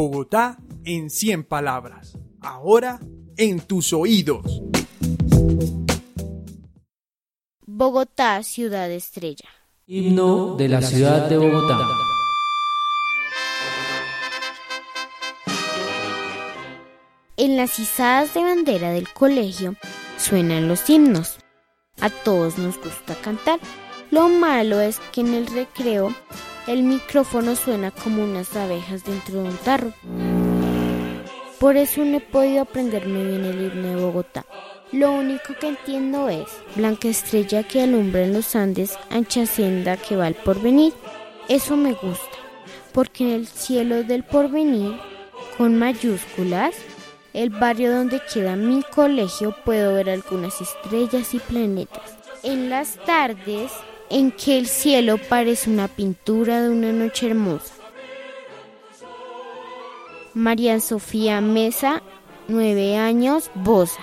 Bogotá en 100 palabras. Ahora en tus oídos. Bogotá, ciudad estrella. Himno de la ciudad de Bogotá. En las izadas de bandera del colegio suenan los himnos. A todos nos gusta cantar. Lo malo es que en el recreo el micrófono suena como unas abejas dentro de un tarro. Por eso no he podido aprenderme bien el himno de Bogotá. Lo único que entiendo es blanca estrella que alumbra en los Andes, ancha senda que va al porvenir. Eso me gusta, porque en el cielo del porvenir, con mayúsculas, el barrio donde queda mi colegio, puedo ver algunas estrellas y planetas. En las tardes, en que el cielo parece una pintura de una noche hermosa. María Sofía Mesa, nueve años, Bosa.